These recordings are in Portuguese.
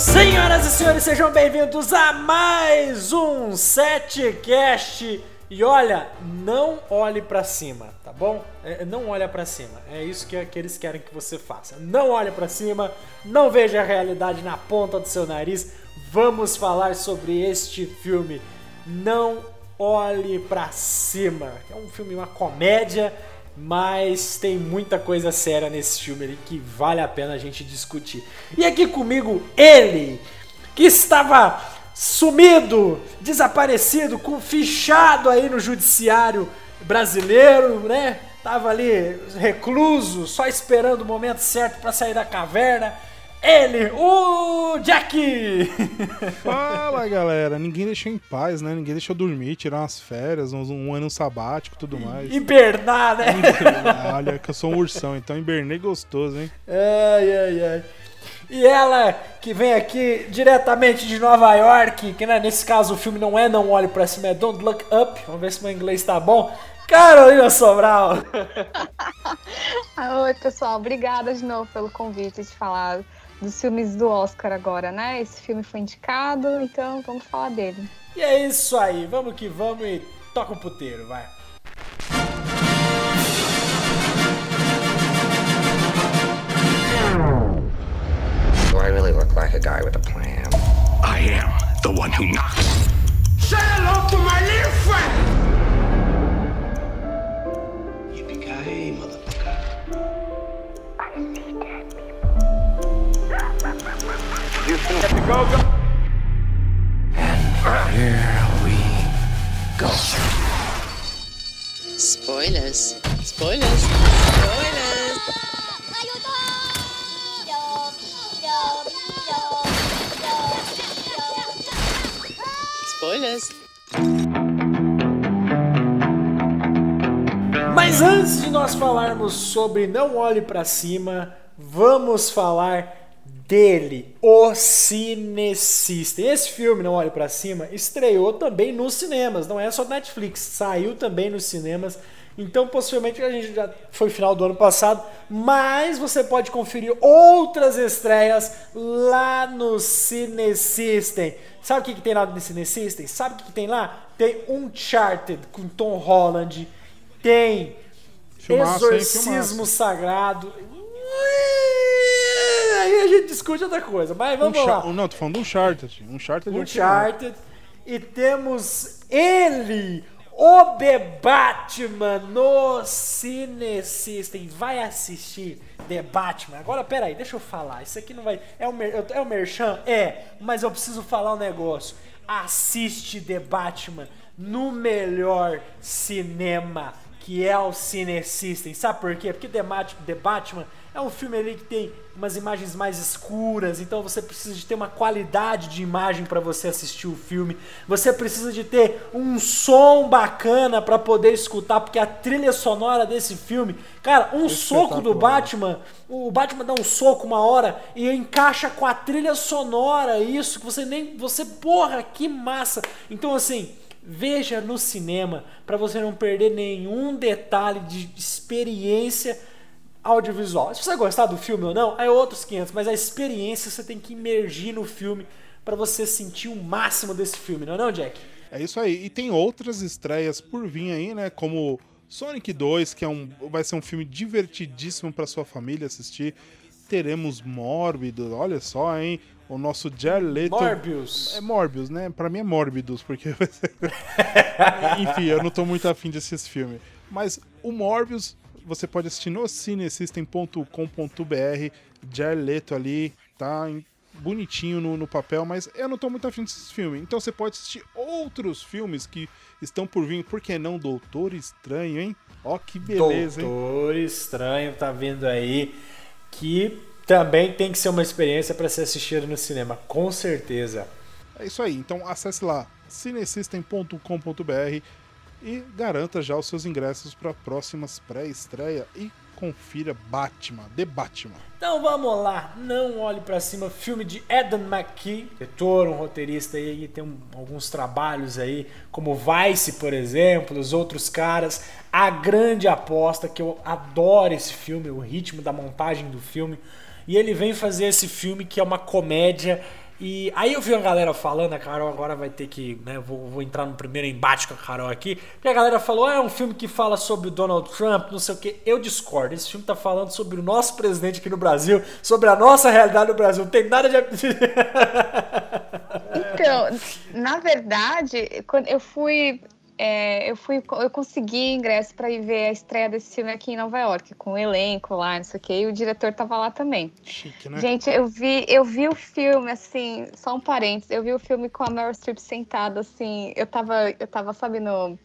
Senhoras e senhores, sejam bem-vindos a mais um Setcast. E olha, não olhe pra cima, tá bom? É, não olha pra cima. É isso que, que eles querem que você faça. Não olhe pra cima, não veja a realidade na ponta do seu nariz. Vamos falar sobre este filme. Não olhe pra cima. É um filme, uma comédia, mas tem muita coisa séria nesse filme ali que vale a pena a gente discutir. E aqui comigo ele, que estava sumido, desaparecido, com fichado aí no judiciário brasileiro, né? Tava ali recluso, só esperando o momento certo para sair da caverna. Ele, o Jack! Fala galera, ninguém deixou em paz, né? Ninguém deixou dormir, tirar umas férias, um, um ano sabático tudo mais. Hibernar, né? Olha, que eu sou um ursão, então hibernei gostoso, hein? Ai, ai, ai. E ela que vem aqui diretamente de Nova York, que né, nesse caso o filme não é Não Olhe Pra Cima, é Don't Look Up. Vamos ver se meu inglês tá bom. Carolina Sobral! Oi, pessoal. Obrigada de novo pelo convite de falar dos filmes do Oscar agora, né? Esse filme foi indicado, então vamos falar dele. E é isso aí, vamos que vamos e toca o puteiro, vai. Do I really look like a guy with a plan? I am the one who knocks. Say hello to my little friend! Here we go. Spoilers. Spoilers. Spoilers. Spoilers. Mas antes de nós falarmos sobre Não Olhe Pra Cima, vamos falar dele, o Cinecista. Esse filme, Não Olhe Pra Cima, estreou também nos cinemas, não é só Netflix, saiu também nos cinemas. Então, possivelmente, a gente já foi final do ano passado, mas você pode conferir outras estreias lá no Cinesystem. Sabe o que, que tem lá no Cinesystem? Sabe o que, que tem lá? Tem Uncharted com Tom Holland, tem Filmaço, hein? Exorcismo Filmaço. Sagrado. Aí a gente discute outra coisa, mas vamos Um lá. Não, tô falando de Uncharted. Uncharted é um Uncharted. E temos ele, o The Batman, no Cine System. Vai assistir The Batman. Agora, peraí, deixa eu falar. Isso aqui não vai. É o, mer... é o Merchan? É, mas eu preciso falar um negócio. Assiste The Batman no melhor cinema, que é o Cine System. Sabe por quê? Porque The Batman é um filme ali que tem umas imagens mais escuras, então você precisa de ter uma qualidade de imagem para você assistir o filme. Você precisa de ter um som bacana para poder escutar, porque a trilha sonora desse filme, cara, um soco do espetacular. Batman, o Batman dá um soco uma hora e encaixa com a trilha sonora, isso que você nem, você, porra, que massa. Então assim, veja no cinema para você não perder nenhum detalhe de experiência audiovisual. Se você gostar do filme ou não, é outros 500, mas a experiência você tem que imergir no filme para você sentir o máximo desse filme, não é não, Jack? É isso aí. E tem outras estreias por vir aí, né? Como Sonic 2, que é um, vai ser um filme divertidíssimo para sua família assistir. Teremos Mórbido, olha só, hein? O nosso Jared Leto... Morbius. É Morbius, né? Pra mim é Mórbidos, porque vai ser... Enfim, eu não tô muito afim de assistir esse filme. Mas o Morbius você pode assistir no cinesystem.com.br. Jared Leto ali, tá bonitinho no, no papel, mas eu não tô muito afim desse filme. Então você pode assistir outros filmes que estão por vir. Por que não? Doutor Estranho, hein? Ó, que beleza, hein? Doutor Estranho tá vindo aí, que também tem que ser uma experiência para ser assistido no cinema, com certeza. É isso aí. Então acesse lá cinesystem.com.br e garanta já os seus ingressos para próximas pré-estreia e confira Batman, The Batman. Então vamos lá, não olhe pra cima, filme de Eden McKee, diretor, um roteirista aí, tem um- alguns trabalhos aí, como Vice, por exemplo, os outros caras, A Grande Aposta, que eu adoro esse filme, o ritmo da montagem do filme, e ele vem fazer esse filme que é uma comédia E aí eu vi uma galera falando, a Carol agora vai ter que, né, vou, vou entrar no primeiro embate com a Carol aqui, porque a galera falou, ah, é um filme que fala sobre o Donald Trump, não sei o que. Eu discordo, esse filme tá falando sobre o nosso presidente aqui no Brasil, sobre a nossa realidade no Brasil, não tem nada de... Então, na verdade, quando eu fui é, eu fui, eu consegui ingresso para ir ver a estreia desse filme aqui em Nova York, com o elenco lá, não sei o que, e o diretor tava lá também. Chique, né? Gente, eu vi, eu vi o filme, assim, só um parênteses, eu vi o filme com a Meryl Streep sentada, assim, eu tava, eu tava, sabe, no.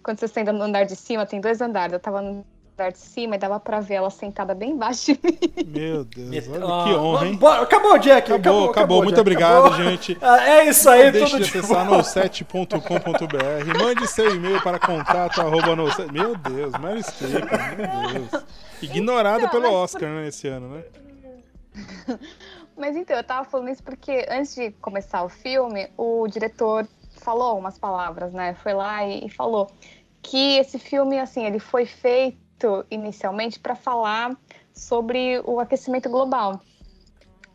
Quando você senta no andar de cima, tem dois andares, eu tava no andar de cima e dava pra ver ela sentada bem embaixo de mim. Meu Deus, olha que honra, hein? bora- Acabou, Jack. Acabou, acabou. Muito Jack, obrigado, acabou. gente. Ah, É isso aí, Não deixe tudo de de acessar bom. no7.com.br. Mande seu e-mail para contato arroba no Meu Deus, Meryl Streep, meu Deus. Ignorada Não, pelo Oscar, né, esse ano, né? Mas então, eu tava falando isso porque antes de começar o filme, o diretor falou umas palavras, né? Foi lá e, e falou que esse filme, assim, ele foi feito inicialmente para falar sobre o aquecimento global.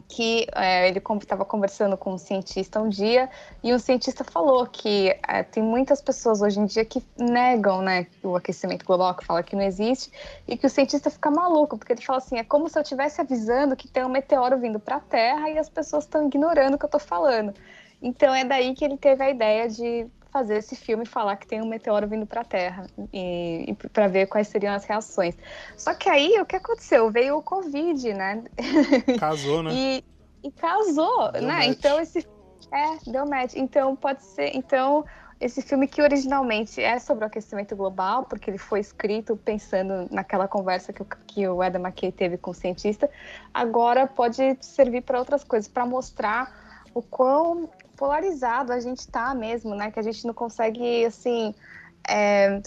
Que é, ele estava conversando com um cientista um dia e um cientista falou que é, tem muitas pessoas hoje em dia que negam né, o aquecimento global, que fala que não existe, e que o cientista fica maluco, porque ele fala assim: é como se eu estivesse avisando que tem um meteoro vindo para a Terra e as pessoas estão ignorando o que eu estou falando. Então é daí que ele teve a ideia de fazer esse filme e falar que tem um meteoro vindo para a Terra e, e para ver quais seriam as reações. Só que aí o que aconteceu? Veio o Covid, né? Casou, né? E, e casou, Deu né? match. Então esse é deu match. Então pode ser, então esse filme que originalmente é sobre o aquecimento global, porque ele foi escrito pensando naquela conversa que o, que o Adam McKay teve com o cientista, agora pode servir para outras coisas, para mostrar o quão polarizado a gente tá mesmo, né? Que a gente não consegue, assim, é,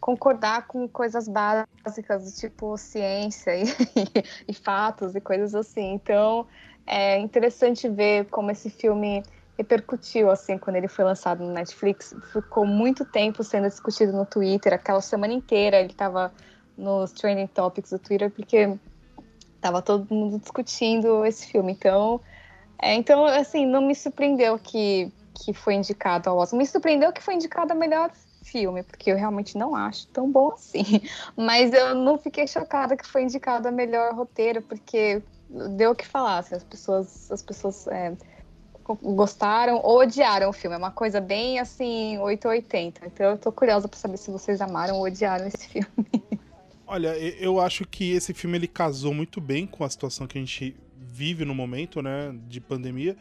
concordar com coisas básicas, tipo ciência e, e fatos e coisas assim. Então, é interessante ver como esse filme repercutiu, assim, quando ele foi lançado no Netflix. Ficou muito tempo sendo discutido no Twitter, aquela semana inteira ele estava nos trending topics do Twitter, porque tava todo mundo discutindo esse filme. Então, é, então assim, não me surpreendeu que, que foi indicado ao Oscar. Me surpreendeu que foi indicado a melhor filme, porque eu realmente não acho tão bom assim. Mas eu não fiquei chocada que foi indicado a melhor roteiro, porque deu o que falar. Assim, as pessoas, as pessoas é, gostaram ou odiaram o filme. É uma coisa bem assim, 880. Então eu tô curiosa pra saber se vocês amaram ou odiaram esse filme. Olha, eu acho que esse filme ele casou muito bem com a situação que a gente vive no momento, né, de pandemia,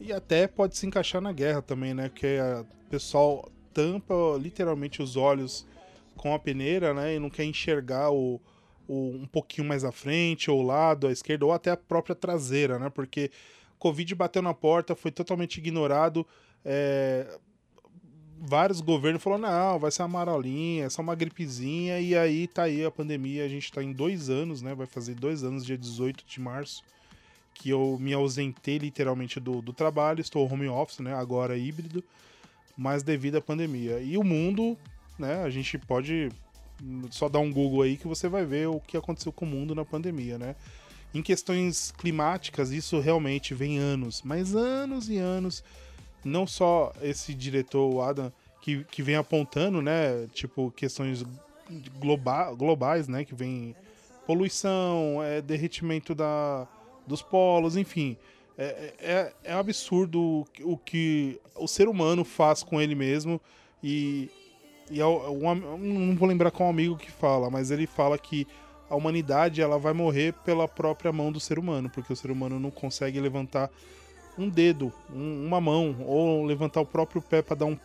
e até pode se encaixar na guerra também, né, porque o pessoal tampa literalmente os olhos com a peneira, né, e não quer enxergar o, o- um pouquinho mais à frente, ou lado, à esquerda, ou até a própria traseira, né, porque Covid bateu na porta, foi totalmente ignorado, é, vários governos falaram, não, vai ser uma marolinha, é só uma gripezinha, e aí tá aí a pandemia, a gente tá em dois anos, né? Vai fazer dois anos, dia 18 de março, que eu me ausentei literalmente do, do trabalho, estou home office, né? Agora híbrido, mas devido à pandemia. E o mundo, né? A gente pode só dar um Google aí que você vai ver o que aconteceu com o mundo na pandemia, né? Em questões climáticas, isso realmente vem anos, mas anos e anos não só esse diretor, o Adam, que, que vem apontando, né, tipo, questões globa globais, né, que vem poluição, é, derretimento da, dos polos, enfim. É, é, é um absurdo o que- o que o ser humano faz com ele mesmo e, e é um am- não vou lembrar qual amigo que fala, mas ele fala que a humanidade ela vai morrer pela própria mão do ser humano, porque o ser humano não consegue levantar um dedo, um- uma mão, ou levantar o próprio pé para dar um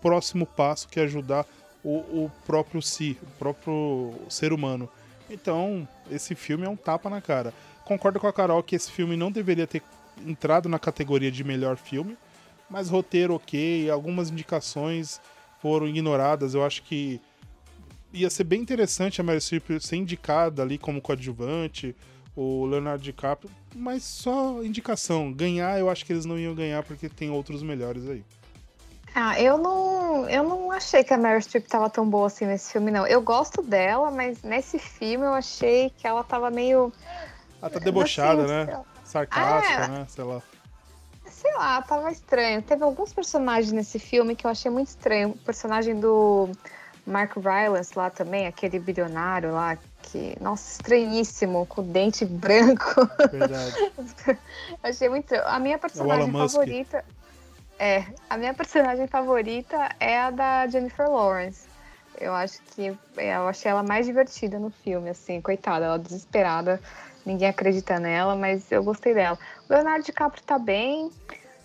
próximo passo que é ajudar o, o próprio si, o próprio ser humano. Então, esse filme é um tapa na cara. Concordo com a Carol que esse filme não deveria ter entrado na categoria de melhor filme, mas roteiro ok, algumas indicações foram ignoradas. Eu acho que ia ser bem interessante a Meryl Streep ser indicada ali como coadjuvante, o Leonardo DiCaprio, mas só indicação. Ganhar, eu acho que eles não iam ganhar porque tem outros melhores aí. Ah, eu não, eu não achei que a Meryl Streep tava tão boa assim nesse filme, não. Eu gosto dela, mas nesse filme eu achei que ela tava meio. Ela tá debochada, Assim, né? Sarcástica, Ah, né? Sei lá. sei lá, tava estranho. Teve alguns personagens nesse filme que eu achei muito estranho. O personagem do Mark Rylance lá também, aquele bilionário lá, que, nossa, estranhíssimo, com dente branco. Verdade. achei muito. A minha personagem Elon Musk. favorita. É, a minha personagem favorita é a da Jennifer Lawrence. Eu acho que eu achei ela mais divertida no filme, assim, coitada, ela desesperada, ninguém acredita nela, mas eu gostei dela. O Leonardo DiCaprio tá bem,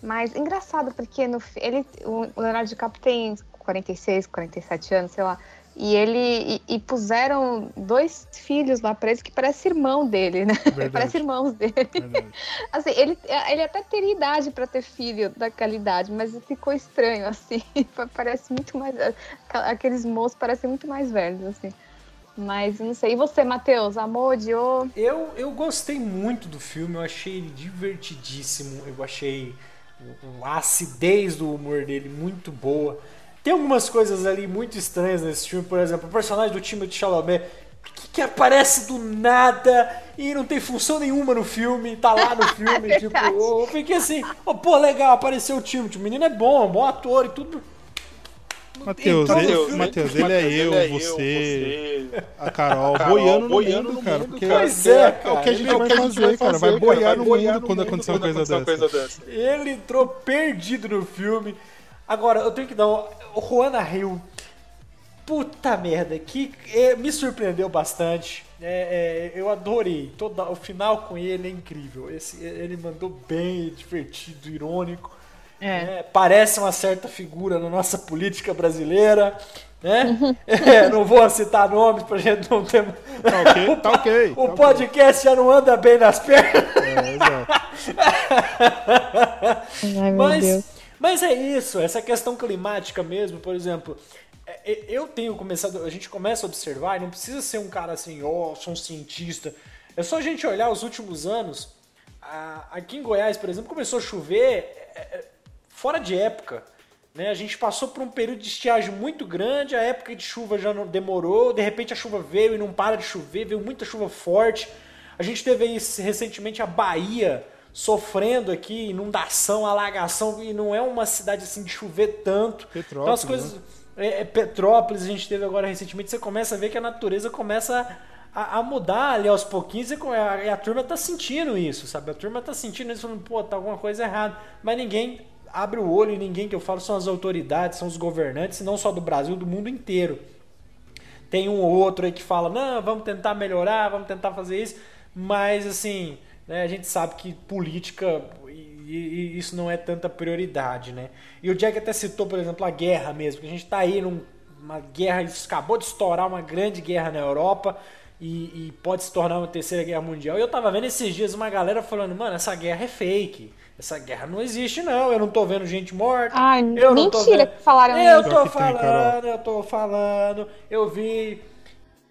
mas engraçado porque no ele o Leonardo DiCaprio tem 46, 47 anos, sei lá. E ele e, e puseram dois filhos lá presos que parecem irmão dele, né? Verdade. Parece irmãos dele. Verdade. Assim, ele, ele até teria idade pra ter filho daquela idade, mas ficou estranho, assim. Parece muito mais. Aqueles moços parecem muito mais velhos, assim. Mas não sei. E você, Matheus? Amor, odiou? Eu, eu gostei muito do filme, eu achei ele divertidíssimo, eu achei a acidez do humor dele muito boa. Tem algumas coisas ali muito estranhas nesse filme, por exemplo, o personagem do Timothée Chalamet que, que aparece do nada e não tem função nenhuma no filme, tá lá no filme, tipo, verdade. eu fiquei assim, oh, pô, legal, apareceu o Timothée, o menino é bom, bom ator e tudo. Matheus, Então, ele, no filme- Matheus, ele é eu, você, a Carol, Carol, boiando no boiando mundo, no cara. mundo, Porque cara. é, Pois é, é o cara, que a gente ele- vai fazer, cara. Vai boiar no mundo quando acontecer uma coisa dessa. Ele entrou perdido no filme. Agora, eu tenho que dar um. O Juana Hill. Puta merda, que eh, me surpreendeu bastante. É, é, eu adorei. Toda, o final com ele é incrível. Esse, ele mandou bem, divertido, irônico. Né? Parece uma certa figura na nossa política brasileira. Né? É, não vou citar nomes pra gente não ter. Tá ok, tá ok. O tá podcast já não anda bem nas pernas. É, exato. Ai, Mas, mas é isso, essa questão climática mesmo, por exemplo, é, é, eu tenho começado, a gente começa a observar, e não precisa ser um cara assim, ó, sou um cientista. É só a gente olhar os últimos anos. aqui em Goiás, por exemplo, começou a chover é, é, fora de época. Né? A gente passou por um período de estiagem muito grande, a época de chuva já não demorou, de repente a chuva veio e não para de chover, veio muita chuva forte. A gente teve aí recentemente a Bahia sofrendo aqui, inundação, alagação, e não é uma cidade assim de chover tanto. então as Petrópolis, coisas. É, é Petrópolis, a gente teve agora recentemente, você começa a ver que a natureza começa a, a mudar ali aos pouquinhos e a, a turma tá sentindo isso, sabe? A turma tá sentindo isso, falando, pô, tá alguma coisa errada. Mas ninguém abre o olho e ninguém que eu falo são as autoridades, são os governantes, não só do Brasil, do mundo inteiro. Tem um ou outro aí que fala, não, vamos tentar melhorar, vamos tentar fazer isso, mas assim, né, a gente sabe que política e, isso não é tanta prioridade, né? E o Jack até citou, por exemplo, a guerra mesmo, que a gente tá aí numa guerra, isso acabou de estourar uma grande guerra na Europa e, e pode se tornar uma terceira guerra mundial. E eu tava vendo esses dias uma galera falando, mano, essa guerra é fake. Essa guerra não existe, não. Eu não tô vendo gente morta. Ai, eu não tô mentira vendo- que falaram Eu isso. tô falando, eu tô falando. Eu vi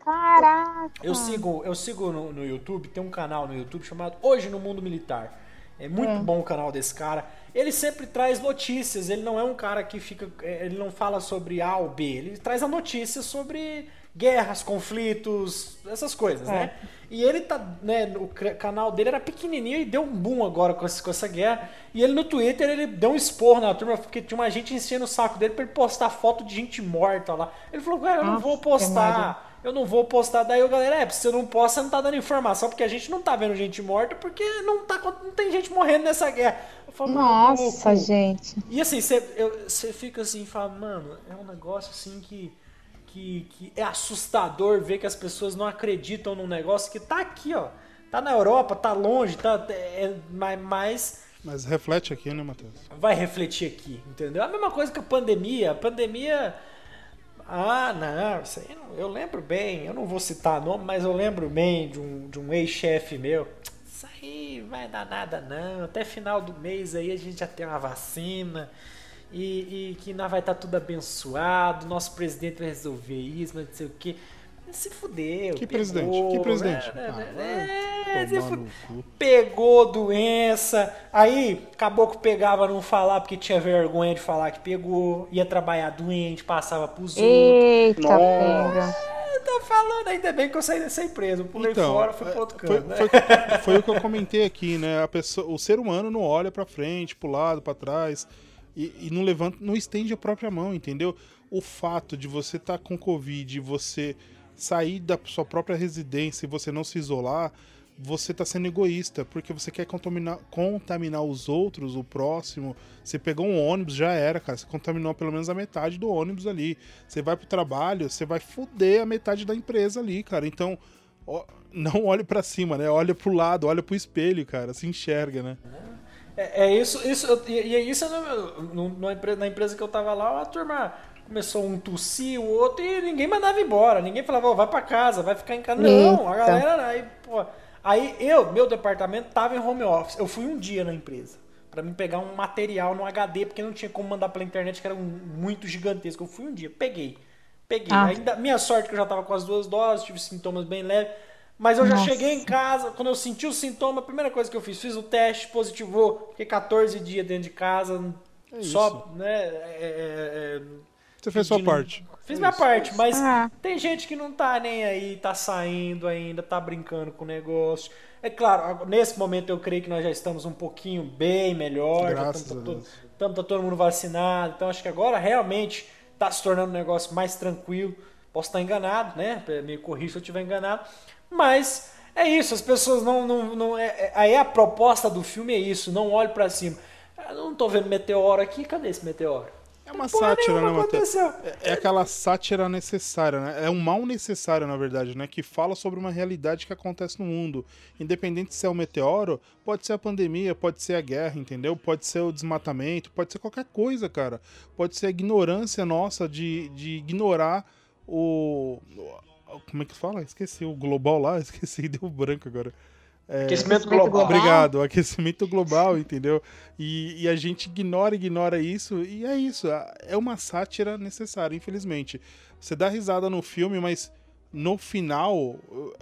Caraca. eu sigo, eu sigo no, no YouTube, tem um canal no YouTube chamado Hoje no Mundo Militar. É muito bom o canal desse cara. Ele sempre traz notícias, ele não é um cara que fica. é, Ele não fala sobre A ou B, ele traz a notícia sobre guerras, conflitos, essas coisas, né? E ele tá, né, o canal dele era pequenininho e deu um boom agora com essa, com essa guerra. E ele no Twitter, ele deu um esporro na turma, porque tinha uma gente enchendo o saco dele pra ele postar foto de gente morta lá. Ele falou, cara, eu não vou postar eu não vou postar. Daí o galera, é, se você não posta, você não tá dando informação, porque a gente não tá vendo gente morta, porque não, tá, não tem gente morrendo nessa guerra. Eu falo, Nossa, gente. E assim, você, fica assim e fala, mano, é um negócio assim que, que, que é assustador ver que as pessoas não acreditam num negócio que tá aqui, ó. Tá na Europa, tá longe, tá. É, mas, mas Mas reflete aqui, né, Matheus? vai refletir aqui, entendeu? A mesma coisa que a pandemia. A pandemia. Ah, não, isso aí não- eu lembro bem, eu não vou citar nome, mas eu lembro bem de um, de um ex-chefe meu. Isso aí vai dar nada não, até final do mês aí a gente já tem uma vacina e, e que nós vai estar tudo abençoado, nosso presidente vai resolver isso, mas não sei o que. Se fudeu. Que pegou, presidente? Que presidente? né, Ah, né, é, se tomar fu- no cu. pegou doença. Aí, caboclo pegava não falar porque tinha vergonha de falar que pegou. Ia trabalhar doente, passava pros outros. Eita, Nossa. pega. Eu tô falando, ainda bem que eu saí dessa empresa. Eu pulei fora, fui pro outro Então, foi, canto. né? foi, foi o que eu comentei aqui, né? A pessoa, o ser humano não olha pra frente, pro lado, pra trás e, e não levanta, não estende a própria mão, entendeu? O fato de você estar com Covid, você sair da sua própria residência e você não se isolar, você tá sendo egoísta, porque você quer contaminar, contaminar os outros, o próximo. Você pegou um ônibus, já era, cara. Você contaminou pelo menos a metade do ônibus ali. Você vai pro trabalho, você vai foder a metade da empresa ali, cara. Então, ó, não olhe pra cima, né? Olha pro lado, olha pro espelho, cara. Se enxerga, né? É, é isso, isso e e é isso no- no- na, empresa, na empresa que eu tava lá, a turma começou um tossir, o outro, e ninguém mandava embora. Ninguém falava, ó, vai pra casa, vai ficar em casa. Não, a galera, aí, pô. Aí eu, meu departamento tava em home office. Eu fui um dia na empresa pra mim pegar um material no HD, porque não tinha como mandar pela internet, que era um- muito gigantesco. Eu fui um dia, peguei. Peguei. Ah. Ainda, minha sorte que eu já tava com as duas doses, tive sintomas bem leves. Mas eu já Nossa. cheguei em casa, quando eu senti o sintoma, a primeira coisa que eu fiz, fiz o teste, positivou, fiquei 14 dias dentro de casa, É só, né, é, é, é, Você fez sua parte. Fiz É minha isso. parte, mas Ah. tem gente que não tá nem aí, tá saindo ainda, tá brincando com o negócio. É claro, nesse momento eu creio que nós já estamos um pouquinho bem melhor, já Graças estamos a todo, tá todo mundo vacinado, então acho que agora realmente tá se tornando um negócio mais tranquilo. Posso estar enganado, né? Me corrija se eu estiver enganado, mas é isso, as pessoas não. não, não é, é- aí a proposta do filme é isso, não olhe pra cima. Eu não tô vendo meteoro aqui, cadê esse meteoro? É uma Porra sátira, né, Matheus? É, é aquela sátira necessária, né? É um mal necessário, na verdade, né? Que fala sobre uma realidade que acontece no mundo. Independente se é o meteoro, pode ser a pandemia, pode ser a guerra, entendeu? Pode ser o desmatamento, pode ser qualquer coisa, cara. Pode ser a ignorância nossa de, de ignorar o. Como é que fala? Esqueci. O global lá, esqueci, deu branco agora. Aquecimento Aquecimento global. Obrigado, aquecimento global, entendeu? E, e a gente ignora, ignora isso, e é isso. É uma sátira necessária, infelizmente. Você dá risada no filme, mas no final,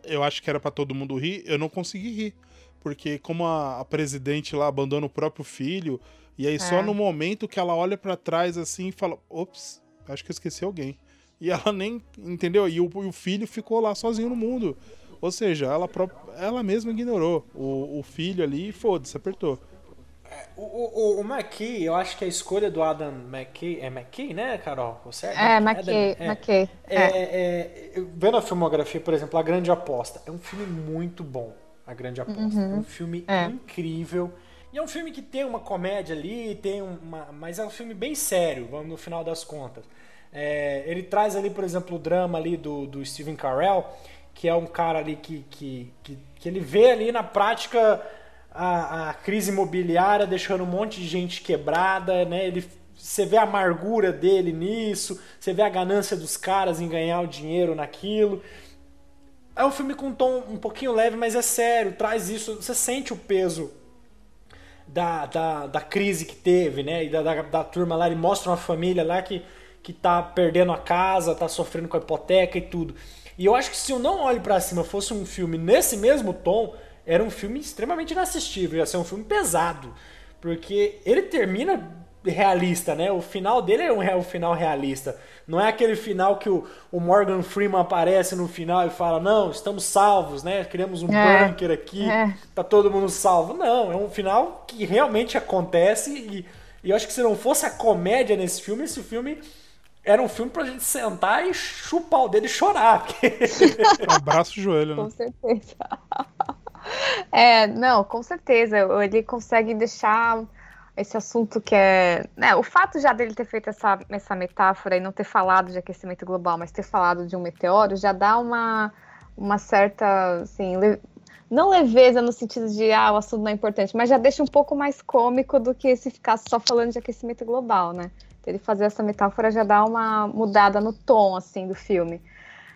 eu acho que era pra todo mundo rir, eu não consegui rir. Porque como a, a presidente lá abandona o próprio filho, e aí só É. no momento que ela olha pra trás assim e fala: ops, acho que eu esqueci alguém. E ela nem. Entendeu? E o, e o filho ficou lá sozinho no mundo. Ou seja, ela, ela mesma ignorou o, o filho ali e foda-se, apertou. O, o, o- o McKay, eu acho que a escolha do Adam McKay, é McKay, né, Carol? Você É, Adam- McKay, é. McKay. É, É. é, eu- vendo a filmografia, por exemplo, A Grande Aposta, é um filme muito bom, A Grande Aposta. É um filme É. incrível. E é um filme que tem uma comédia ali, tem uma, mas é um filme bem sério, vamos no final das contas. É, ele traz ali, por exemplo, o drama ali do, do Steven Carell, que é um cara ali que, que, que, que ele vê ali na prática a, a crise imobiliária deixando um monte de gente quebrada, né? Ele, você vê a amargura dele nisso, você vê a ganância dos caras em ganhar o dinheiro naquilo. É um filme com um tom um pouquinho leve, mas é sério, traz isso, você sente o peso da, da, da crise que teve, né? E da, da, da turma lá, ele mostra uma família lá que, que tá perdendo a casa, tá sofrendo com a hipoteca e tudo. E eu acho que se eu não olho pra cima fosse um filme nesse mesmo tom, era um filme extremamente inassistível, ia ser um filme pesado. Porque ele termina realista, né? O final dele é um final realista. Não é aquele final que o, o Morgan Freeman aparece no final e fala: Não, estamos salvos, né? Criamos um É, bunker aqui, é. tá todo mundo salvo. Não, é um final que realmente acontece e, e eu acho que se não fosse a comédia nesse filme, esse filme era um filme pra gente sentar e chupar o dedo e chorar. porque- Abraço o joelho, né? Com certeza. É, não, com certeza. Ele consegue deixar esse assunto que é. Né, o fato já dele ter feito essa, essa metáfora e não ter falado de aquecimento global, mas ter falado de um meteoro, já dá uma, uma certa. Assim, le- não leveza no sentido de ah, o assunto não é importante, mas já deixa um pouco mais cômico do que se ficasse só falando de aquecimento global, né? Ele fazer essa metáfora já dá uma mudada no tom assim do filme.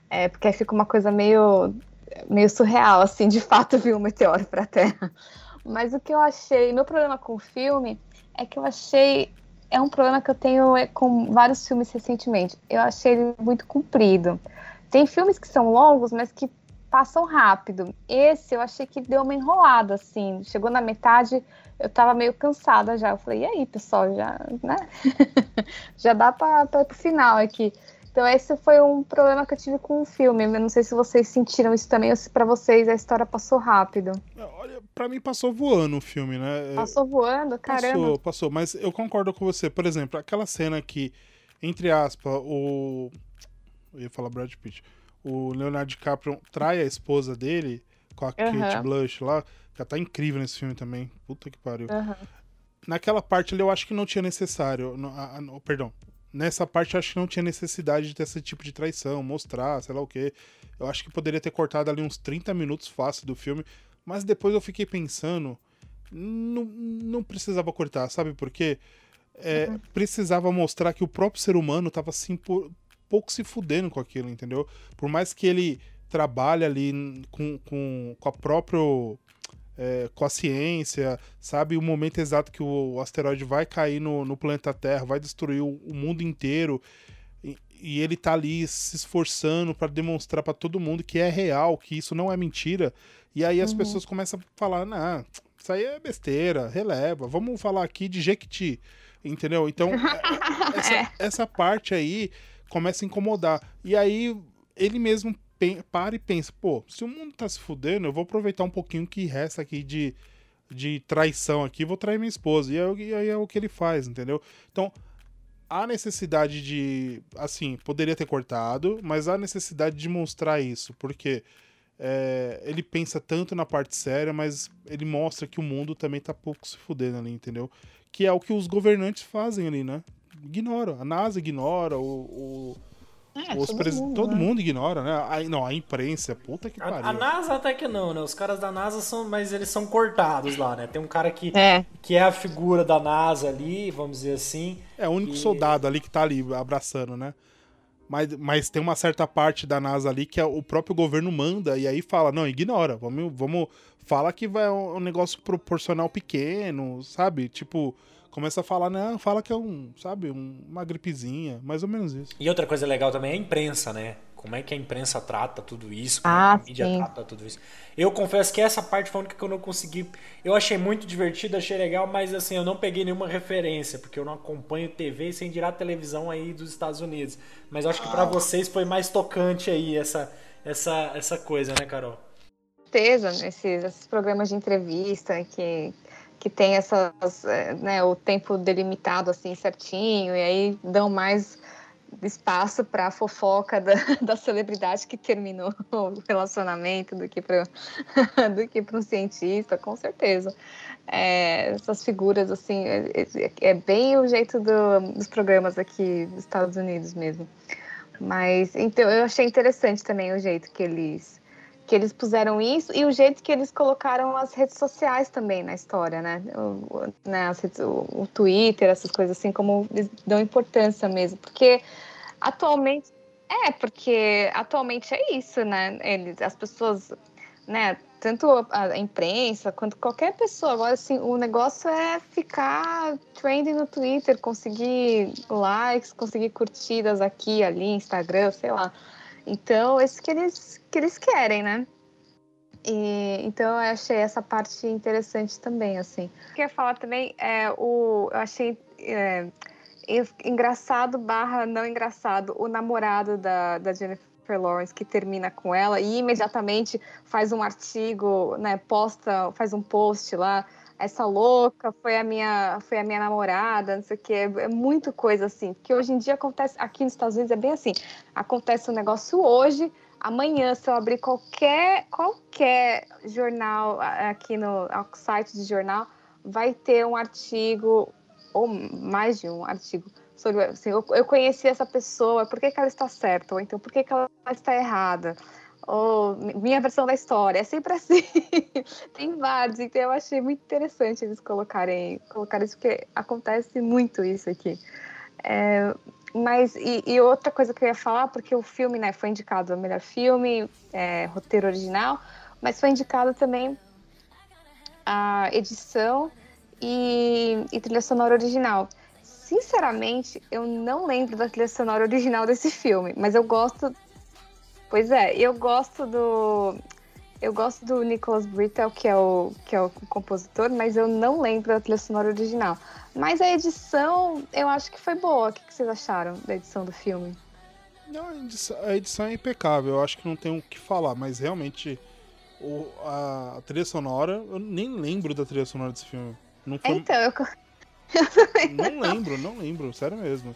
É, porque aí fica uma coisa meio meio surreal, assim, de fato vir um meteoro para a Terra. Mas o que eu achei, meu problema com o filme é que eu achei é um problema que eu tenho é, com vários filmes recentemente. Eu achei ele muito comprido. Tem filmes que são longos, mas que passam rápido. Esse eu achei que deu uma enrolada, assim. Chegou na metade, eu tava meio cansada já. Eu falei, e aí, pessoal, já, né? já dá para ir pro final aqui. Então esse foi um problema que eu tive com o filme. Eu não sei se vocês sentiram isso também ou se pra vocês a história passou rápido. Olha, pra mim passou voando o filme, né? Passou voando? Caramba. Passou, passou. Mas eu concordo com você. Por exemplo, aquela cena que, entre aspas, o. Eu ia falar Brad Pitt. O Leonardo DiCaprio trai a esposa dele com a Aham. Kate Blush lá. Que ela tá incrível nesse filme também. Puta que pariu. Aham. Naquela parte ali eu acho que não tinha necessário. no- a- no- perdão. Nessa parte eu acho que não tinha necessidade de ter esse tipo de traição, mostrar, sei lá o quê. Eu acho que poderia ter cortado ali uns 30 minutos fácil do filme. Mas depois eu fiquei pensando. Não, não precisava cortar, sabe por quê? É, Precisava mostrar que o próprio ser humano tava assim, por, pouco se fudendo com aquilo, entendeu? Por mais que ele trabalhe ali com, com, com a própria é, com a ciência, sabe? O momento exato que o asteroide vai cair no, no planeta Terra, vai destruir o, o mundo inteiro. E, ele tá ali se esforçando para demonstrar para todo mundo que é real, que isso não é mentira. E aí as pessoas começam a falar: não, isso aí é besteira, releva, vamos falar aqui de Jequiti. Entendeu? Então, é- essa, essa parte aí começa a incomodar. E aí ele mesmo para e pensa, pô, se o mundo tá se fudendo, eu vou aproveitar um pouquinho que resta aqui de, de traição aqui, vou trair minha esposa. E aí, e aí é o que ele faz, entendeu? Então, há necessidade de, assim, poderia ter cortado, mas há necessidade de mostrar isso, porque é, ele pensa tanto na parte séria, mas ele mostra que o mundo também tá pouco se fudendo ali, entendeu? Que é o que os governantes fazem ali, né? Ignora. A NASA ignora, o, o- É, os pres- mundo, todo né? mundo ignora, né? A, não, a imprensa, puta que pariu. A, a NASA até que não, né? Os caras da NASA são, mas eles são cortados lá, né? Tem um cara que É. que é a figura da NASA ali, vamos dizer assim. É o único E- soldado ali que tá ali abraçando, né? Mas, mas tem uma certa parte da NASA ali que é o próprio governo manda e aí fala, não, ignora, vamos, vamos fala que vai um um negócio proporcional pequeno, sabe? Tipo, começa a falar, não, fala que é um, sabe, um- uma gripezinha, mais ou menos isso. E outra coisa legal também é a imprensa, né? Como é que a imprensa trata tudo isso, como Ah, é que a mídia sim. trata tudo isso. Eu confesso que essa parte foi a única que eu não consegui. Eu achei muito divertido, achei legal, mas assim, eu não peguei nenhuma referência, porque eu não acompanho TV sem dirá televisão aí dos Estados Unidos. Mas eu acho que pra vocês foi mais tocante aí essa, essa, essa coisa, né, Carol? certeza esses programas de entrevista que, que tem essas, eh, né, o tempo delimitado assim certinho, e aí dão mais espaço para a fofoca da, da celebridade que terminou o relacionamento do que para do que para um cientista, com certeza. É, essas figuras assim é, é- é bem o jeito do- dos programas aqui dos Estados Unidos mesmo. Mas então eu achei interessante também o jeito que eles que eles puseram isso e o jeito que eles colocaram as redes sociais também na história, né? O, né, redes- o- o Twitter, essas coisas assim, como eles dão importância mesmo, porque atualmente é porque atualmente é isso, né? Eles, as pessoas, né? Tanto a imprensa quanto qualquer pessoa. Agora, assim, o negócio é ficar trending no Twitter, conseguir likes, conseguir curtidas aqui, ali, Instagram, sei lá. Então, esse que eles, que eles querem, né? E, então, eu achei essa parte interessante também, assim. O que eu ia falar também é o... Eu achei é, en- engraçado barra não engraçado o namorado da, da Jennifer Lawrence que termina com ela e imediatamente faz um artigo, né? Posta, faz um post lá essa louca foi a minha foi a minha namorada, não sei o que, é muito coisa assim, porque hoje em dia acontece aqui nos Estados Unidos é bem assim, acontece um negócio hoje, amanhã se eu abrir qualquer qualquer jornal aqui no site de jornal, vai ter um artigo ou mais de um artigo sobre assim, eu, eu conheci essa pessoa, por que, que ela está certa ou então por que, que ela está errada? Minha versão da história, é sempre assim. Tem vários, então eu achei muito interessante eles colocarem, colocarem isso, porque acontece muito isso aqui. É, mas, e, e outra coisa que eu ia falar, porque o filme né, foi indicado ao melhor filme, é, roteiro original, mas foi indicado também a edição e, e trilha sonora original. Sinceramente, eu não lembro da trilha sonora original desse filme, mas eu gosto. Pois é, eu gosto do. Eu gosto do Nicholas Britell, que é o, que é o compositor, mas eu não lembro da trilha sonora original. Mas a edição, eu acho que foi boa. O que que vocês acharam da edição do filme? Não, a edição, a edição é impecável, eu acho que não tem o que falar, mas realmente o, a, a trilha sonora, eu nem lembro da trilha sonora desse filme. Não foi, Então, eu, Não lembro, não lembro, sério mesmo.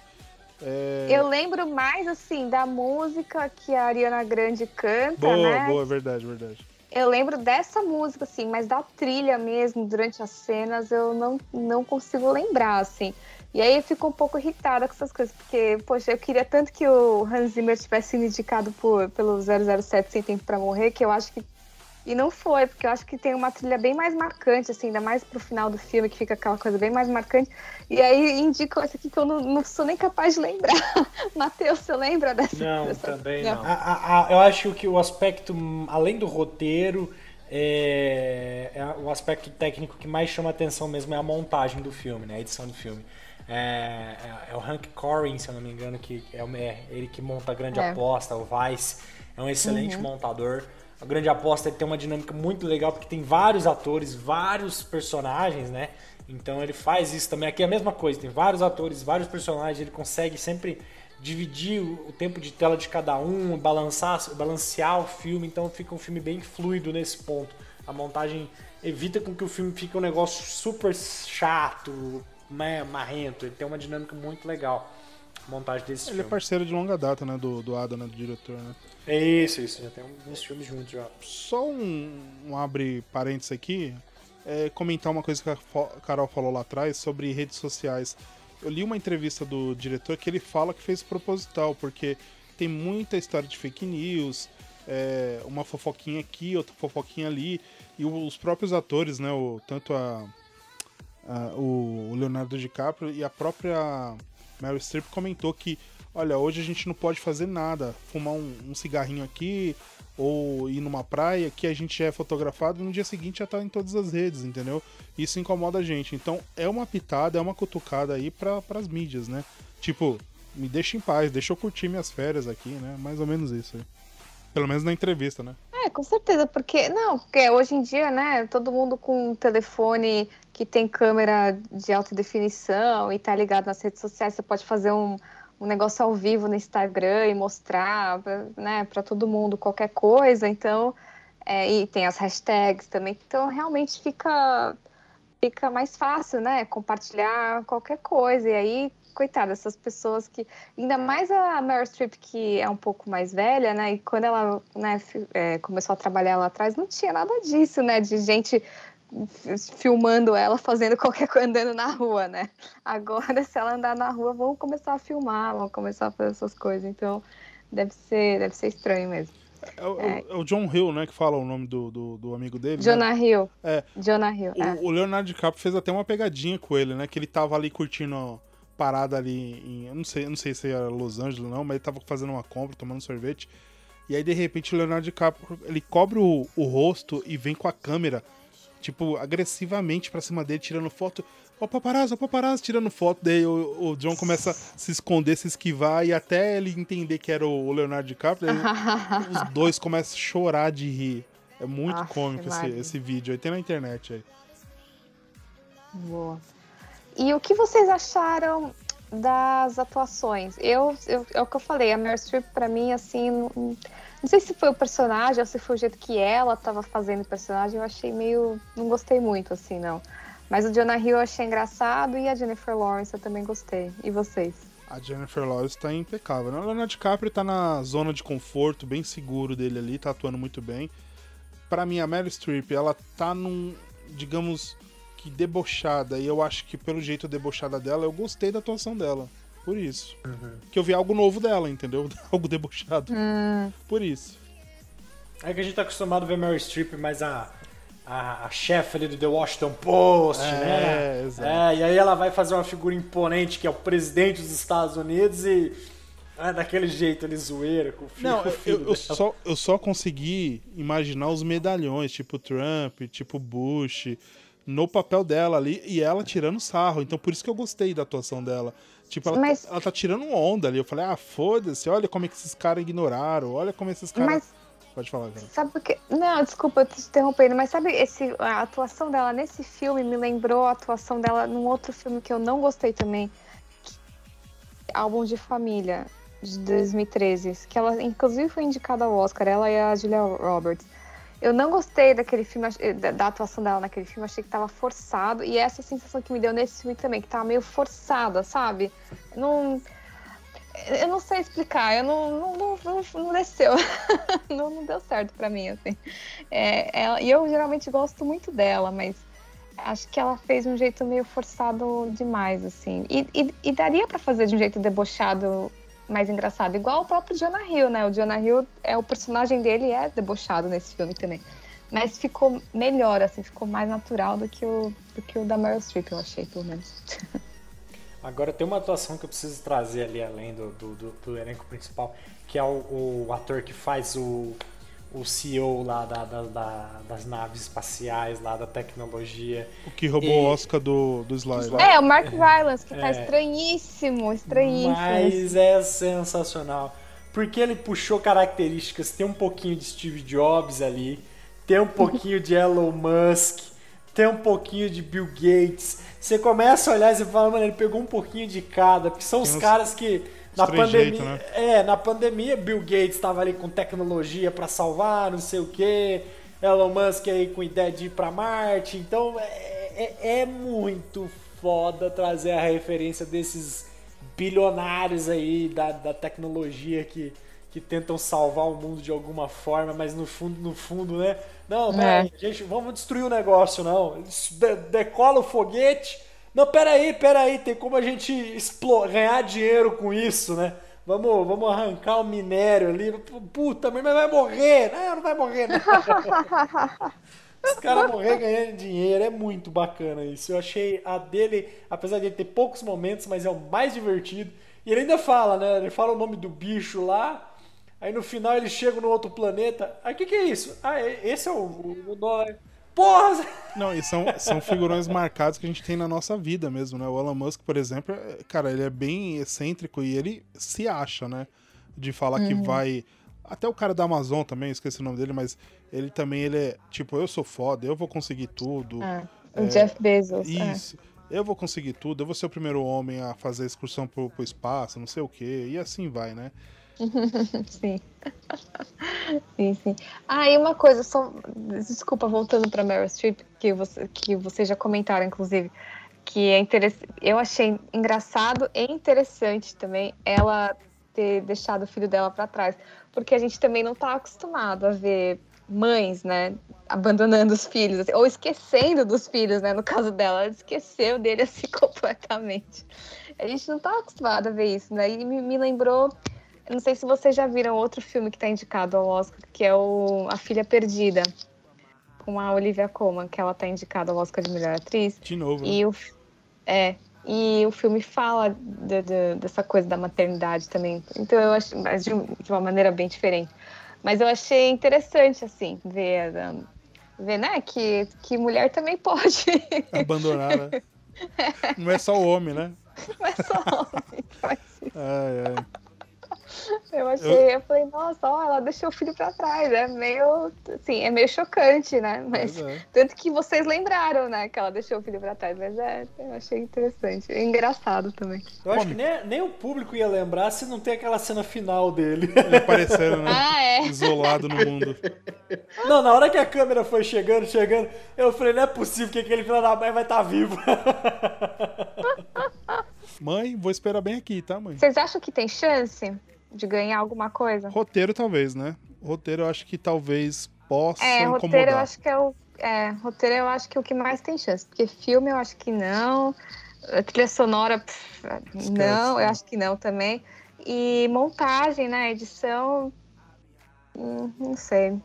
É, eu lembro mais, assim, da música que a Ariana Grande canta, Boa, né? boa, é verdade, verdade. Eu lembro dessa música, assim, mas da trilha mesmo, durante as cenas, eu não, não consigo lembrar, assim. E aí eu fico um pouco irritada com essas coisas, porque, poxa, eu queria tanto que o Hans Zimmer tivesse sido indicado por, pelo 007 Sem Tempo Pra Morrer, que eu acho que... E não foi, porque eu acho que tem uma trilha bem mais marcante, assim, ainda mais pro final do filme, que fica aquela coisa bem mais marcante. E aí indicam essa aqui que eu não, não sou nem capaz de lembrar. Matheus, você lembra dessa? Não, dessa- também não. A- a- a- eu acho que o aspecto, além do roteiro, é, é o aspecto técnico que mais chama atenção mesmo é a montagem do filme, né? A edição do filme. É, é- é o Hank Corrin, se eu não me engano, que é, o- é ele que monta a grande É. aposta, o Vice. É um excelente montador. A grande aposta tem uma dinâmica muito legal, porque tem vários atores, vários personagens, né? Então ele faz isso também. Aqui é a mesma coisa, tem vários atores, vários personagens, ele consegue sempre dividir o o tempo de tela de cada um, balançar, balancear o filme, então fica um filme bem fluido nesse ponto. A montagem evita com que o filme fique um negócio super chato, né, marrento. Ele tem uma dinâmica muito legal. Montagem desse Ele é filme. parceiro de longa data, né, do, do Adam, né, do diretor, né. É isso, isso. Já tem uns filmes juntos já. Só um, um abre parênteses aqui, é comentar uma coisa que a Carol falou lá atrás sobre redes sociais. Eu li uma entrevista do diretor que ele fala que fez proposital, porque tem muita história de fake news, é, uma fofoquinha aqui, outra fofoquinha ali, e os próprios atores, né, o, tanto a, a- o Leonardo DiCaprio e a própria Meryl Streep comentou que, olha, hoje a gente não pode fazer nada, fumar um, um cigarrinho aqui ou ir numa praia que a gente é fotografado e no dia seguinte já tá em todas as redes, entendeu? Isso incomoda a gente. Então é uma pitada, é uma cutucada aí para as mídias, né? Tipo, me deixa em paz, deixa eu curtir minhas férias aqui, né? Mais ou menos isso aí. Pelo menos na entrevista, né? É, com certeza, porque não, porque hoje em dia, né, todo mundo com um telefone que tem câmera de alta definição e tá ligado nas redes sociais, você pode fazer um, um negócio ao vivo no Instagram e mostrar, né, para todo mundo qualquer coisa, então, é, e tem as hashtags também, então realmente fica fica mais fácil, né, compartilhar qualquer coisa, e aí coitada, essas pessoas que. Ainda mais a Meryl Streep, que é um pouco mais velha, né? E quando ela né, é, começou a trabalhar lá atrás, não tinha nada disso, né? De gente filmando ela fazendo qualquer coisa andando na rua, né? Agora, se ela andar na rua, vão começar a filmar, vão começar a fazer essas coisas. Então, deve ser, deve ser estranho mesmo. É, o- é o John Hill, né, que fala o nome do, do, do amigo dele. né? Jonah Hill. É. Jonah Hill. é. O, o Leonardo DiCaprio fez até uma pegadinha com ele, né? Que ele tava ali curtindo parada ali em. Eu não sei, eu não sei se era Los Angeles não, mas ele tava fazendo uma compra, tomando sorvete. E aí, de repente, o Leonardo DiCaprio ele cobre o, o rosto e vem com a câmera, tipo, agressivamente pra cima dele, tirando foto. Ó, paparazzo, ó, paparazzo, tirando foto. Daí o, o John começa a se esconder, se esquivar, e até ele entender que era o Leonardo DiCaprio, daí os dois começam a chorar de rir. É muito Aff, cômico esse, esse vídeo aí, tem na internet aí. Boa. E o que vocês acharam das atuações? Eu, eu- é o que eu falei, a Meryl Streep pra mim, assim, não, não sei se foi o personagem ou se foi o jeito que ela tava fazendo o personagem, eu achei meio, não gostei muito, assim, não. Mas o Jonah Hill eu achei engraçado e a Jennifer Lawrence eu também gostei. E vocês? A Jennifer Lawrence tá impecável. né? O Leonardo DiCaprio tá na zona de conforto, bem seguro dele ali, tá atuando muito bem. Pra mim, a Meryl Streep, ela tá num, digamos, que debochada. E eu acho que pelo jeito debochada dela, eu gostei da atuação dela. Por isso. Que eu vi algo novo dela, entendeu? Algo debochado. Por isso. É que a gente tá acostumado a ver Mary Streep, mas a, a, a chefe ali do The Washington Post, É, né? exato. É, e aí ela vai fazer uma figura imponente que é o presidente dos Estados Unidos e é daquele jeito ali zoeira com o filho, Não, com o eu, filho eu dela. só, eu só consegui imaginar os medalhões, tipo Trump, tipo Bush, no papel dela ali, e ela tirando sarro. Então por isso que eu gostei da atuação dela. Tipo, ela, Mas- ela tá tirando onda ali. Eu falei, ah, foda-se, olha como é que esses caras ignoraram, olha como esses caras. Mas Pode falar, cara. Sabe o que. Não, desculpa, eu tô te interrompendo, mas sabe esse, a atuação dela nesse filme me lembrou a atuação dela num outro filme que eu não gostei também. Álbum de família. de 2013, que ela inclusive foi indicada ao Oscar, ela e a Julia Roberts. Eu não gostei daquele filme, ach- da, atuação dela naquele filme, achei que tava forçado, e essa sensação que me deu nesse filme também, que tava meio forçada, sabe? Não. Eu não sei explicar, eu não, não, não, não, desceu. não, não deu certo pra mim, assim. É, ela- e eu geralmente gosto muito dela, mas acho que ela fez de um jeito meio forçado demais, assim. E, e, e daria pra fazer de um jeito debochado mais engraçado, igual o próprio Jonah Hill, né? O Jonah Hill, é, o personagem dele é debochado nesse filme também. Mas ficou melhor, assim, ficou mais natural do que o, do que o da Meryl Streep, eu achei, pelo menos. Agora tem uma atuação que eu preciso trazer ali, além do, do, do- do elenco principal, que é o, o ator que faz o, o CEO lá da, da- da- das naves espaciais, lá da tecnologia. O que roubou E- o Oscar do, do Sly. lá. É, o Mark Rylance, que tá É. estranhíssimo, estranhíssimo. Mas é sensacional. Porque ele puxou características, tem um pouquinho de Steve Jobs ali, tem um pouquinho de Elon Musk, tem um pouquinho de Bill Gates. Você começa a olhar e você fala, mano, ele pegou um pouquinho de cada, porque são os uns- caras que na pandemia, né? é, na pandemia Bill Gates estava ali com tecnologia pra salvar, não sei o quê. Elon Musk aí com ideia de ir pra Marte. Então é, é, é muito foda trazer a referência desses bilionários aí da, da tecnologia que, que tentam salvar o mundo de alguma forma, mas no fundo, no fundo, né? Não, peraí, gente, vamos destruir o negócio, não. De- decola o foguete. Não, peraí, peraí, tem como a gente explo- ganhar dinheiro com isso, né? Vamos, vamos arrancar o minério ali. Puta, mas vai morrer. Não, não vai morrer, não. Os caras morrer ganhando dinheiro, é muito bacana isso. Eu achei a dele, apesar de ele ter poucos momentos, mas é o mais divertido. E ele ainda fala, né? Ele fala o nome do bicho lá. Aí no final ele chega no outro planeta. Aí o que, que é isso? Ah, é- esse é o, o, o. Porra! Não, e são, são figurões marcados que a gente tem na nossa vida mesmo, né? O Elon Musk, por exemplo, é- cara, ele é bem excêntrico e ele se acha, né? De falar que vai. Até o cara da Amazon também, esqueci o nome dele, mas ele também ele é tipo, eu sou foda, eu vou conseguir tudo. É, o Jeff Bezos. é. Isso. Eu vou conseguir tudo, eu vou ser o primeiro homem a fazer a excursão pro, pro espaço, não sei o quê, e assim vai, né? Sim. sim, sim. Ah, e uma coisa, só. Desculpa, voltando para Meryl Streep, que, você, que vocês já comentaram, inclusive, que é interessante. Eu achei engraçado e interessante também ela ter deixado o filho dela para trás. Porque a gente também não tá acostumado a ver mães, né? Abandonando os filhos, assim, ou esquecendo dos filhos, né? No caso dela, ela esqueceu dele assim completamente. A gente não tá acostumado a ver isso, né? E me, me lembrou eu não sei se vocês já viram outro filme que está indicado ao Oscar, que é o A Filha Perdida, com a Olivia Colman, que ela está indicada ao Oscar de melhor atriz. De novo. né? E o, é, e o filme fala de- de- dessa coisa da maternidade também. Então eu acho, mas de, de uma maneira bem diferente. Mas eu achei interessante, assim, ver, um, ver né, que, que mulher também pode. Abandonar, né? Não é só o homem, né? Não é só homem que faz isso. Ai, ai. Eu achei, eu falei, nossa, ó, ela deixou o filho pra trás. É meio, assim, é meio chocante, né? Mas é. tanto que vocês lembraram, né, que ela deixou o filho pra trás. Mas é, eu achei interessante. É engraçado também. Eu acho que nem, nem o público ia lembrar se não tem aquela cena final dele. Ele aparecendo, né? Ah, é. Isolado no mundo. Não, na hora que a câmera foi chegando, chegando, eu falei, não é possível que aquele filho da mãe vai estar vivo. Mãe, vou esperar bem aqui, tá, mãe? Vocês acham que tem chance de ganhar alguma coisa? Roteiro, talvez, né? Roteiro, eu acho que talvez possa É, incomodar. roteiro eu acho que é o. É, roteiro eu acho que é o que mais tem chance. Porque filme eu acho que não. A trilha sonora, pff, não, eu acho que não também. E montagem, né? Edição. hum, Não sei.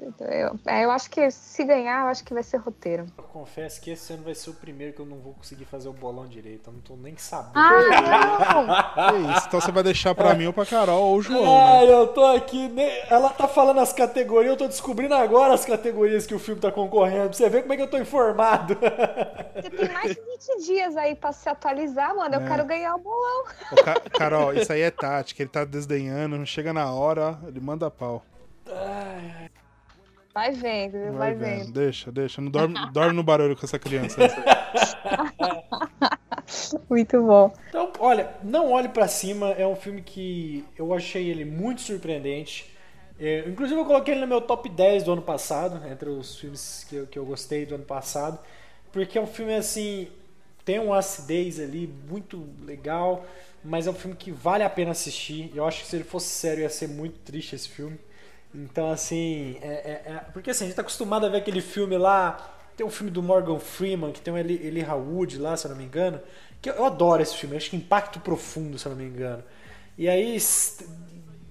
Eu, é, eu acho que se ganhar, eu acho que vai ser roteiro. Eu confesso que esse ano vai ser o primeiro que eu não vou conseguir fazer o bolão direito. Eu não tô nem sabendo. Ah, É isso, então você vai deixar pra mim ou pra Carol ou o João, né? Ai, eu tô aqui. Ela tá falando as categorias, eu tô descobrindo agora as categorias que o filme tá concorrendo. Pra você ver como é que eu tô informado. Você tem mais de 20 dias aí pra se atualizar, mano. Eu É. quero ganhar o bolão. Ô, Ca- Carol, isso aí é tática, ele tá desdenhando, chega na hora, ó, ele manda pau. Vai vendo, viu? vai, vendo. vendo. Deixa, deixa. Não dorme, dorme no barulho com essa criança. Muito bom. Então, olha, Não Olhe Pra Cima é um filme que eu achei ele muito surpreendente. É, inclusive, eu coloquei ele no meu top 10 do ano passado, entre os filmes que eu, que eu gostei do ano passado, porque é um filme assim. Tem uma acidez ali muito legal, mas é um filme que vale a pena assistir. Eu acho que se ele fosse sério ia ser muito triste esse filme. Então, assim, é, é, é- porque assim, a gente tá acostumado a ver aquele filme lá. Tem um filme do Morgan Freeman, que tem o Eli, Eli Wood lá, se eu não me engano. Que eu, eu adoro esse filme, acho que Impacto Profundo, se eu não me engano. E aí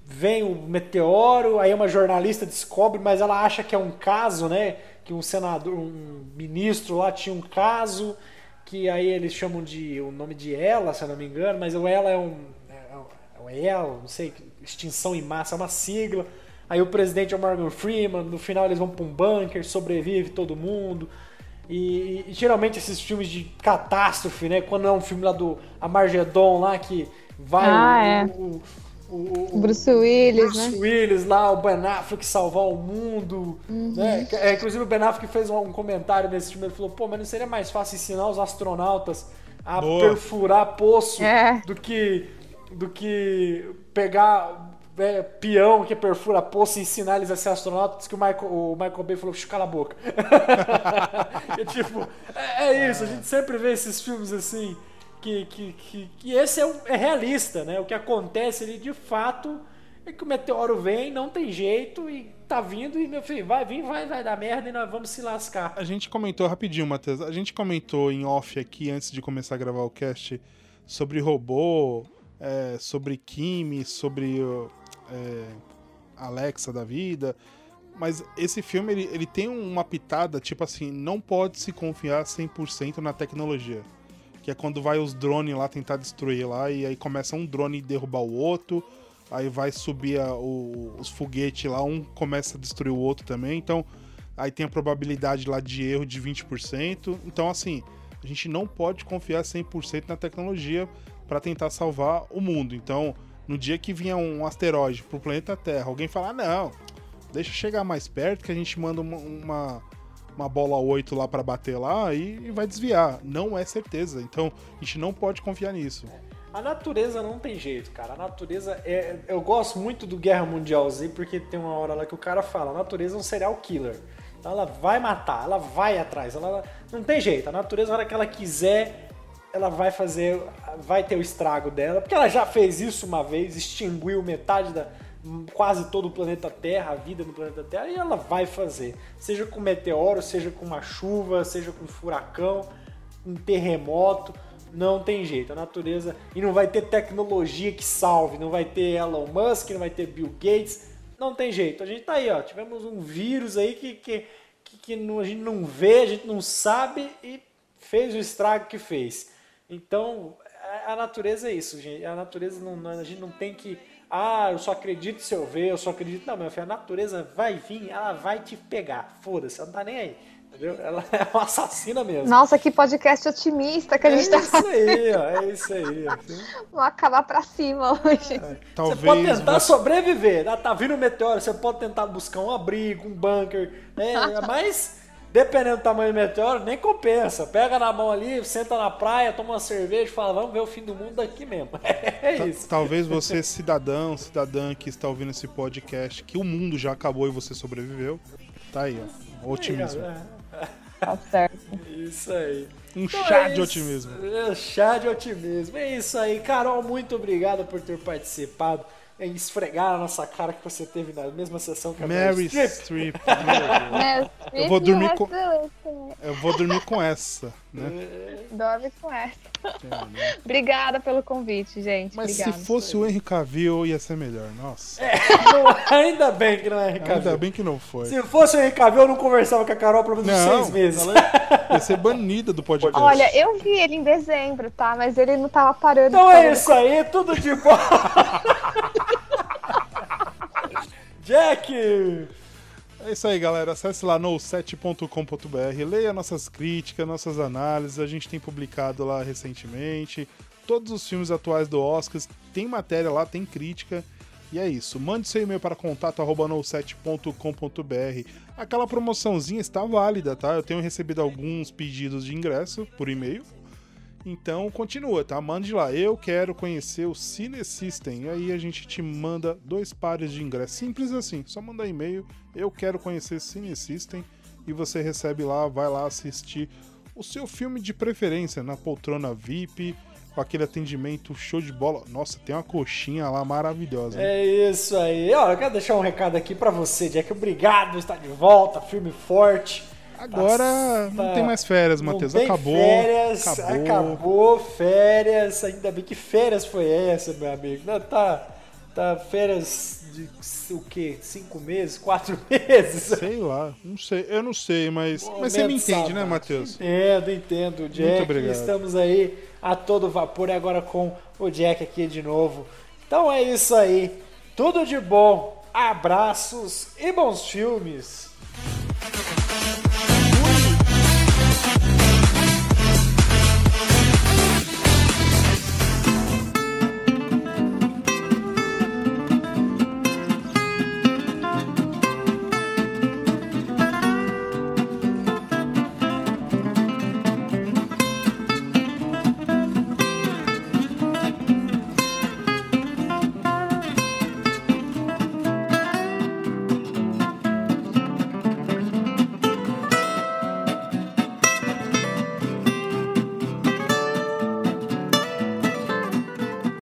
vem o meteoro, aí uma jornalista descobre, mas ela acha que é um caso, né? Que um senador, um ministro lá tinha um caso, que aí eles chamam de o nome de ela, se eu não me engano, mas o ela é um. É o ela, não sei, extinção em massa, é uma sigla. Aí o presidente é o Morgan Freeman, no final eles vão pra um bunker, sobrevive todo mundo. E, e geralmente esses filmes de catástrofe, né? Quando é um filme lá do Amargedon lá que vai Ah, o, é. o, o- o- Bruce Willis, Bruce né? Willis lá, o Ben Affleck salvar o mundo. Né? É, inclusive o Ben Affleck fez um, um comentário nesse filme, ele falou, pô, mas não seria mais fácil ensinar os astronautas a Boa. perfurar poço É. do que do que pegar é, peão que perfura poço e ensinar eles a ser astronautas, que o Michael, o Michael Bay falou, "Shh, cala a boca. e, tipo, é, é isso, a gente sempre vê esses filmes assim, que, que, que, que esse é, um- é realista, né? O que acontece ali de fato é que o meteoro vem, não tem jeito, e tá vindo, e meu filho, vai vir, vai, vai dar merda e nós vamos se lascar. A gente comentou rapidinho, Matheus. A gente comentou em off aqui antes de começar a gravar o cast sobre robô, é, sobre Kimi, sobre é, Alexa da vida. Mas esse filme ele, ele tem uma pitada, tipo assim, não pode se confiar 100% na tecnologia. Que é quando vai os drones lá tentar destruir lá, e aí começa um drone derrubar o outro, aí vai subir a- o- os foguetes lá, um começa a destruir o outro também. Então, aí tem a probabilidade lá de erro de 20%. Então, assim, a gente não pode confiar 100% na tecnologia para tentar salvar o mundo. Então, no dia que vier um asteroide pro planeta Terra, alguém falar: não, deixa chegar mais perto que a gente manda uma, uma, uma bola 8 lá para bater lá e, e vai desviar. Não é certeza. Então, a gente não pode confiar nisso. A natureza não tem jeito, cara. A natureza é. Eu gosto muito do Guerra Mundial Z porque tem uma hora lá que o cara fala: a natureza é um serial killer. Ela vai matar, ela vai atrás. Ela não tem jeito. A natureza, na hora que ela quiser, ela vai fazer. Vai ter o estrago dela. Porque ela já fez isso uma vez, extinguiu metade da. quase todo o planeta Terra, a vida no planeta Terra, e ela vai fazer. Seja com meteoro, seja com uma chuva, seja com furacão, um terremoto. Não tem jeito, a natureza. E não vai ter tecnologia que salve, não vai ter Elon Musk, não vai ter Bill Gates. Não tem jeito. A gente tá aí, ó. Tivemos um vírus aí que, que, que, que não- a gente não vê, a gente não sabe e fez o estrago que fez. Então, a, natureza é isso, gente. A natureza não, não- a gente não tem que. Ah, eu só acredito se eu ver, eu só acredito. Não, meu filho, a natureza vai vir, ela vai te pegar. Foda-se, ela não tá nem aí. Entendeu? Ela é uma assassina mesmo. Nossa, que podcast otimista que a É gente tá isso aí, ó. É isso aí. Vamos acabar pra cima hoje. Talvez Você pode tentar você- sobreviver. Ah, tá vindo um meteoro, você pode tentar buscar um abrigo, um bunker, né? Mas, dependendo do tamanho do meteoro, nem compensa. Pega na mão ali, senta na praia, toma uma cerveja e fala, vamos ver o fim do mundo daqui mesmo. É isso. Talvez você, cidadão, cidadã que está ouvindo esse podcast, que o mundo já acabou e você sobreviveu. Tá aí, ó. Otimismo. Tá certo. Isso aí. Um Então chá é de otimismo. É, chá de otimismo. É isso aí. Carol, muito obrigado por ter participado. Em esfregar na nossa cara que você teve na mesma sessão que a Mary Streep. Eu vou dormir com-. Deus. Eu vou dormir com essa, né? Dorme com essa. É, né? Obrigada pelo convite, gente. Mas Obrigada. se fosse o Henry Cavill, ia ser melhor. Nossa. Não, ainda bem que não é Henrique Ainda bem que não foi. Se fosse o Henrique Cavill, eu não conversava com a Carol por menos Não, seis meses. ela ia ser banida do podcast. Olha, eu vi ele em dezembro, tá? Mas ele não tava parando. Então é isso aí, tudo de bom. Jack! É isso aí, galera. Acesse lá no 7.com.br, leia nossas críticas, nossas análises. A gente tem publicado lá recentemente. Todos os filmes atuais do Oscars. Tem matéria lá, tem crítica. E é isso. Mande seu e-mail para contato.no7.com.br. Aquela promoçãozinha está válida, tá? Eu tenho recebido alguns pedidos de ingresso por e-mail. Então continua, tá? Mande lá. Eu quero conhecer o Cine System. E aí a gente te manda dois pares de ingressos. Simples assim. Só mandar e-mail. Eu quero conhecer Cine System. E você recebe lá, vai lá assistir o seu filme de preferência na poltrona VIP, com aquele atendimento show de bola. Nossa, tem uma coxinha lá maravilhosa. hein? É isso aí. Ó, eu quero deixar um recado aqui pra você, Jack. Obrigado por estar de volta, filme forte. Agora não Tá- tem mais férias, não Matheus. Acabou. Férias, acabou. acabou. férias. Ainda bem que férias foi essa, meu amigo. Não, tá, tá férias de o quê? Cinco meses? Quatro meses? Sei lá, não sei. Eu não sei, mas, mas você me entende, né, sabático. Matheus? Entendo, entendo, Jack. Muito obrigado. Estamos aí a todo vapor e agora com o Jack aqui de novo. Então é isso aí. Tudo de bom. Abraços e bons filmes.